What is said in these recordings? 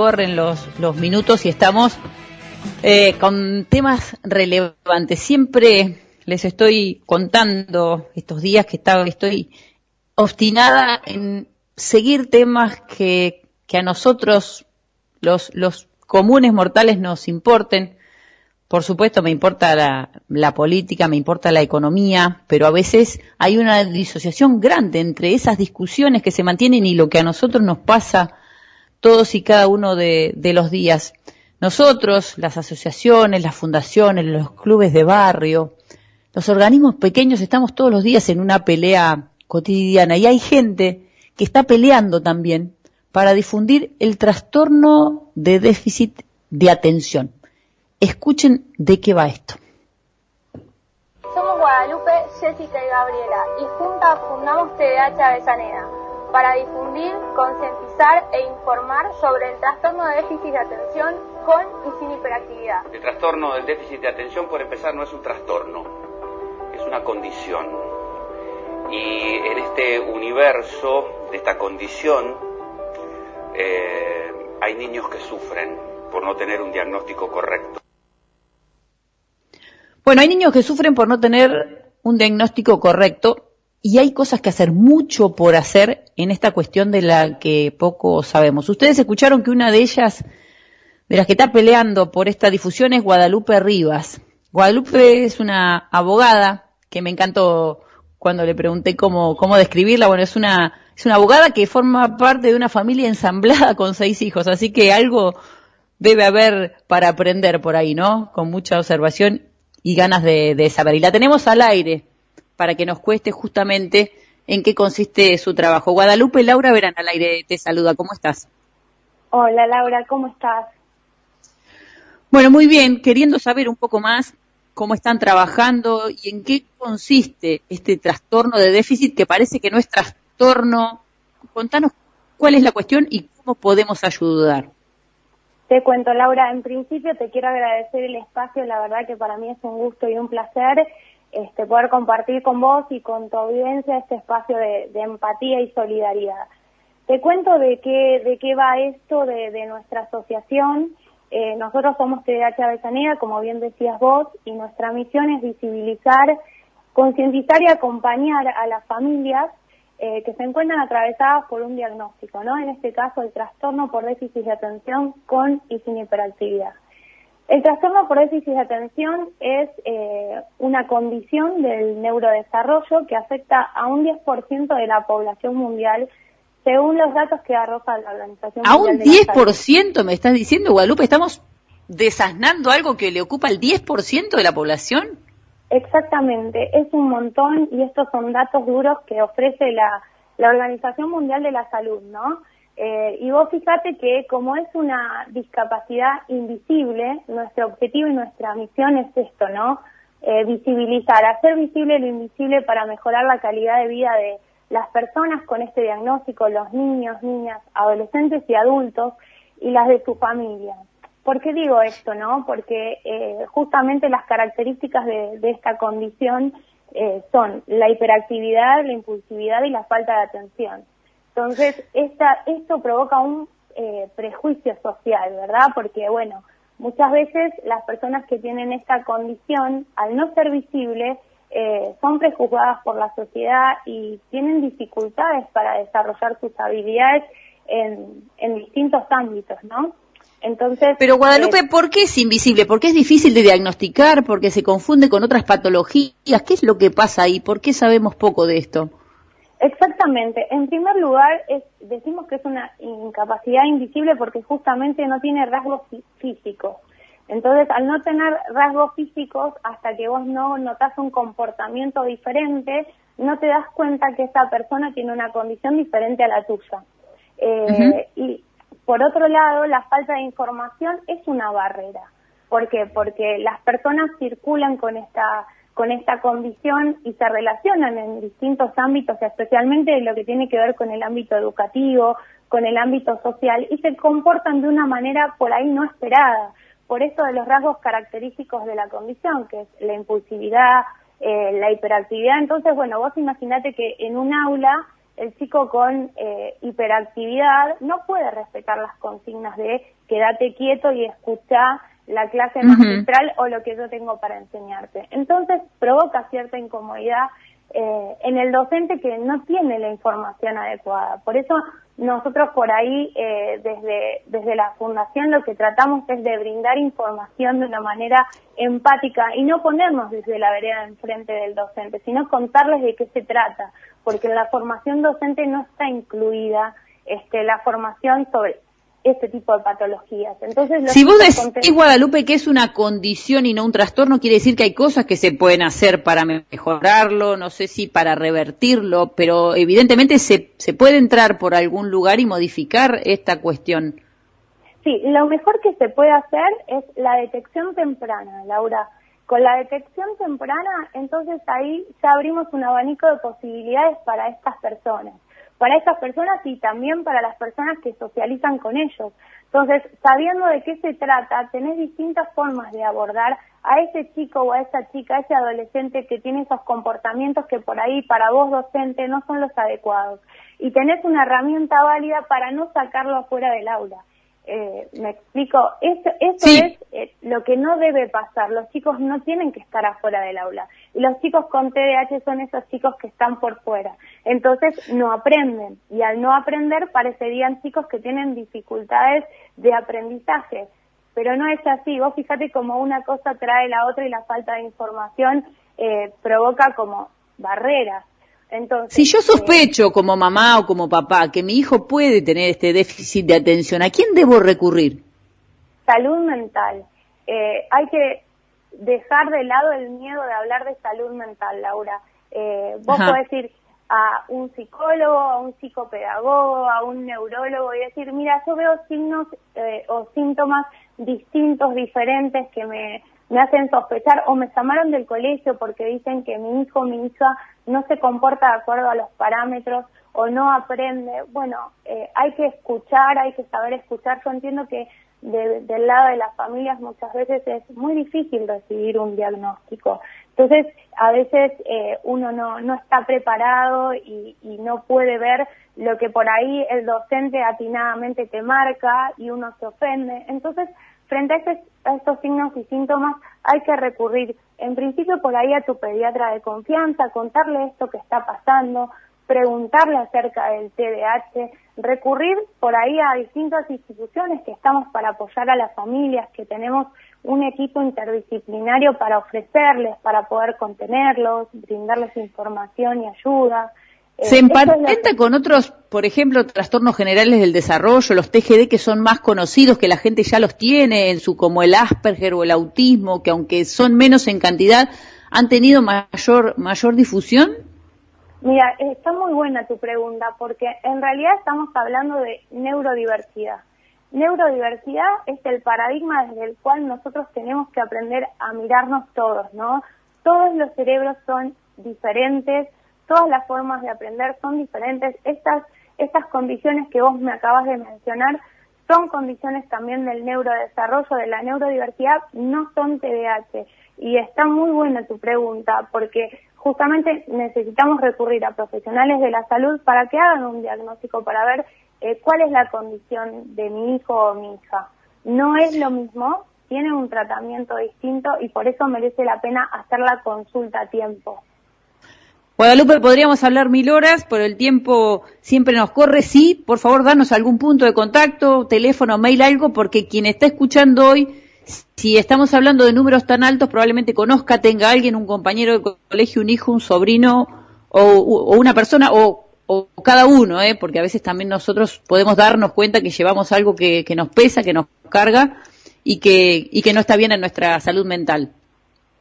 corren los, los minutos y estamos eh, con temas relevantes. Siempre les estoy contando estos días que estaba, estoy obstinada en seguir temas que, que a nosotros, los, comunes mortales, nos importen. Por supuesto, me importa la, la, política, me importa la economía, pero a veces hay una disociación grande entre esas discusiones que se mantienen y lo que a nosotros nos pasa todos y cada uno de, los días. Nosotros, las asociaciones, las fundaciones, los clubes de barrio, los organismos pequeños, estamos todos los días en una pelea cotidiana y hay gente que está peleando también para difundir el trastorno de déficit de atención. Escuchen de qué va esto. Somos Guadalupe, Jessica y Gabriela y juntas fundamos TDH Avellaneda para difundir, concientizar e informar sobre el trastorno de déficit de atención con y sin hiperactividad. El trastorno del déficit de atención, por empezar, no es un trastorno, es una condición. Y en este universo de esta condición eh, hay niños que sufren por no tener un diagnóstico correcto. Bueno, hay niños que sufren por no tener un diagnóstico correcto y hay cosas que hacer, mucho por hacer en esta cuestión de la que poco sabemos. Ustedes escucharon que una de ellas, de las que está peleando por esta difusión, es Guadalupe Rivas. Guadalupe es una abogada que me encantó cuando le pregunté cómo, cómo describirla. Bueno, es una, es una abogada que forma parte de una familia ensamblada con seis hijos, así que algo debe haber para aprender por ahí, ¿no? Con mucha observación y ganas de, de saber. Y la tenemos al aire para que nos cueste justamente en qué consiste su trabajo. Guadalupe Laura Verán al aire te saluda. ¿Cómo estás? Hola Laura, ¿cómo estás? Bueno, muy bien, queriendo saber un poco más cómo están trabajando y en qué consiste este trastorno de déficit que parece que no es trastorno. Contanos cuál es la cuestión y cómo podemos ayudar. Te cuento, Laura, en principio te quiero agradecer el espacio, la verdad que para mí es un gusto y un placer este, poder compartir con vos y con tu audiencia este espacio de, empatía y solidaridad. Te cuento de qué, de qué va esto de, de nuestra asociación. Eh, nosotros somos TDH Avellaneda, como bien decías vos, y nuestra misión es visibilizar, concientizar y acompañar a las familias eh, que se encuentran atravesadas por un diagnóstico, ¿no? En este caso, el trastorno por déficit de atención con y sin hiperactividad. El trastorno por déficit de atención es eh, una condición del neurodesarrollo que afecta a un 10% de la población mundial, según los datos que arroja la Organización ¿A Mundial un de la 10% me estás diciendo, Guadalupe? ¿Estamos desasnando algo que le ocupa el 10% de la población? Exactamente, es un montón y estos son datos duros que ofrece la, la Organización Mundial de la Salud, ¿no? Eh, y vos fíjate que como es una discapacidad invisible, nuestro objetivo y nuestra misión es esto, ¿no? Eh, visibilizar, hacer visible lo invisible para mejorar la calidad de vida de las personas con este diagnóstico, los niños, niñas, adolescentes y adultos y las de su familia. ¿Por qué digo esto, no? Porque eh, justamente las características de, de esta condición eh, son la hiperactividad, la impulsividad y la falta de atención. Entonces, esta, esto provoca un eh, prejuicio social, ¿verdad? Porque, bueno, muchas veces las personas que tienen esta condición, al no ser visibles, eh, son prejuzgadas por la sociedad y tienen dificultades para desarrollar sus habilidades en, en distintos ámbitos, ¿no? Entonces, Pero Guadalupe, eh, ¿por qué es invisible? ¿Por qué es difícil de diagnosticar? ¿Porque se confunde con otras patologías? ¿Qué es lo que pasa ahí? ¿Por qué sabemos poco de esto? Exactamente. En primer lugar, es, decimos que es una incapacidad invisible porque justamente no tiene rasgos fí- físicos. Entonces, al no tener rasgos físicos, hasta que vos no notas un comportamiento diferente, no te das cuenta que esa persona tiene una condición diferente a la tuya. Eh, Y por otro lado, la falta de información es una barrera. ¿Por qué? Porque las personas circulan con esta con esta condición y se relacionan en distintos ámbitos, especialmente en lo que tiene que ver con el ámbito educativo, con el ámbito social, y se comportan de una manera por ahí no esperada. Por eso de los rasgos característicos de la condición, que es la impulsividad, eh, la hiperactividad. Entonces, bueno, vos imaginate que en un aula el chico con eh, hiperactividad no puede respetar las consignas de quédate quieto y escucha la clase magistral o lo que yo tengo para enseñarte. Entonces provoca cierta incomodidad eh, en el docente que no tiene la información adecuada. Por eso nosotros por ahí, eh, desde, desde la Fundación, lo que tratamos es de brindar información de una manera empática y no ponernos desde la vereda enfrente del docente, sino contarles de qué se trata, porque la formación docente no está incluida este, la formación sobre este tipo de patologías. Entonces, si vos decís, Guadalupe, que es una condición y no un trastorno, quiere decir que hay cosas que se pueden hacer para mejorarlo, no sé si para revertirlo, pero evidentemente se, se puede entrar por algún lugar y modificar esta cuestión. Sí, lo mejor que se puede hacer es la detección temprana, Laura. Con la detección temprana, entonces ahí ya abrimos un abanico de posibilidades para estas personas para estas personas y también para las personas que socializan con ellos. Entonces, sabiendo de qué se trata, tenés distintas formas de abordar a ese chico o a esa chica, a ese adolescente que tiene esos comportamientos que por ahí para vos docente no son los adecuados. Y tenés una herramienta válida para no sacarlo afuera del aula. Eh, me explico, eso, eso es eh, lo que no debe pasar. Los chicos no tienen que estar afuera del aula. Y los chicos con TDAH son esos chicos que están por fuera. Entonces no aprenden. Y al no aprender parecerían chicos que tienen dificultades de aprendizaje. Pero no es así. Vos fíjate como una cosa trae la otra y la falta de información eh, provoca como barreras. Entonces, si yo eh, sospecho como mamá o como papá que mi hijo puede tener este déficit de atención, ¿a quién debo recurrir? Salud mental. Eh, hay que dejar de lado el miedo de hablar de salud mental, Laura. Eh, vos podés ir a un psicólogo, a un psicopedagogo, a un neurólogo y decir, mira, yo veo signos eh, o síntomas distintos, diferentes que me, me hacen sospechar o me llamaron del colegio porque dicen que mi hijo mi hija no se comporta de acuerdo a los parámetros o no aprende. Bueno, eh, hay que escuchar, hay que saber escuchar. Yo entiendo que del lado de las familias muchas veces es muy difícil recibir un diagnóstico. Entonces, a veces eh, uno no, no está preparado y, y, no puede ver lo que por ahí el docente atinadamente te marca y uno se ofende. Entonces, frente a, estos signos y síntomas hay que recurrir en principio por ahí a tu pediatra de confianza, contarle esto que está pasando, preguntarle acerca del TDAH, recurrir por ahí a distintas instituciones que estamos para apoyar a las familias, que tenemos un equipo interdisciplinario para ofrecerles, para poder contenerlos, brindarles información y ayuda. Eh, ¿Se emparenta con otros, por ejemplo, trastornos generales del desarrollo, los TGD que son más conocidos, que la gente ya los tiene, en su como el Asperger o el autismo, que aunque son menos en cantidad, han tenido mayor, mayor difusión? Mira, está muy buena tu pregunta porque en realidad estamos hablando de neurodiversidad. Neurodiversidad es el paradigma desde el cual nosotros tenemos que aprender a mirarnos todos, ¿no? Todos los cerebros son diferentes, todas las formas de aprender son diferentes. Estas, estas condiciones que vos me acabas de mencionar son condiciones también del neurodesarrollo, de la neurodiversidad, no son TDAH. Y está muy buena tu pregunta porque justamente necesitamos recurrir a profesionales de la salud para que hagan un diagnóstico para ver eh, cuál es la condición de mi hijo o mi hija. No es lo mismo, tiene un tratamiento distinto y por eso merece la pena hacer la consulta a tiempo. Guadalupe, podríamos hablar mil horas, pero el tiempo siempre nos corre. Sí, por favor, danos algún punto de contacto, teléfono, mail, algo, porque quien está escuchando hoy si estamos hablando de números tan altos, probablemente conozca, tenga alguien, un compañero de colegio, un hijo, un sobrino o, una persona o, cada uno, ¿eh? porque a veces también nosotros podemos darnos cuenta que llevamos algo que, nos pesa, que nos carga y que, y que no está bien en nuestra salud mental.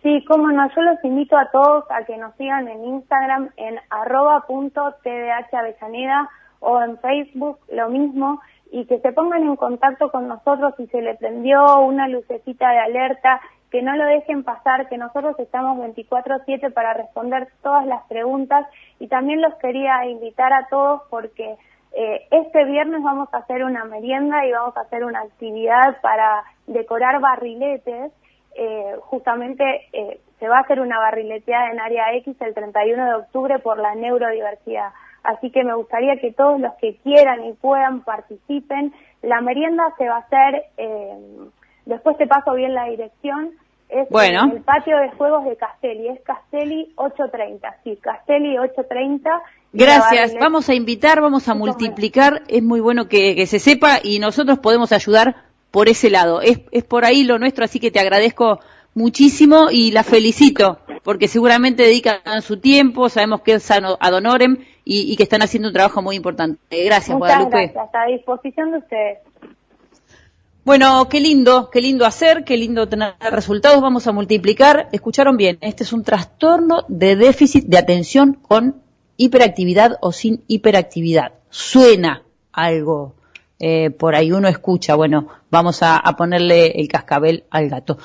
Sí, cómo no, yo los invito a todos a que nos sigan en Instagram en arroba o en Facebook lo mismo y que se pongan en contacto con nosotros si se le prendió una lucecita de alerta, que no lo dejen pasar, que nosotros estamos 24/7 para responder todas las preguntas y también los quería invitar a todos porque eh, este viernes vamos a hacer una merienda y vamos a hacer una actividad para decorar barriletes. Eh, justamente eh, se va a hacer una barrileteada en área X el 31 de octubre por la neurodiversidad. así que me gustaría que todos los que quieran y puedan participen. La merienda se va a hacer, eh, después te paso bien la dirección, es bueno. en el patio de juegos de Castelli, es Castelli 830, sí, Castelli 830. Gracias, vamos a invitar, vamos a multiplicar, es muy bueno que, que, se sepa y nosotros podemos ayudar por ese lado, es, es por ahí lo nuestro, así que te agradezco muchísimo y la felicito, porque seguramente dedican su tiempo, sabemos que es sano ad honorem y, y que están haciendo un trabajo muy importante. Gracias, Muchas Guadalupe. gracias, a disposición de ustedes. Bueno, qué lindo, qué lindo hacer, qué lindo tener resultados, vamos a multiplicar. Escucharon bien, este es un trastorno de déficit de atención con hiperactividad o sin hiperactividad. Suena algo, eh, por ahí uno escucha, bueno, vamos a, a ponerle el cascabel al gato.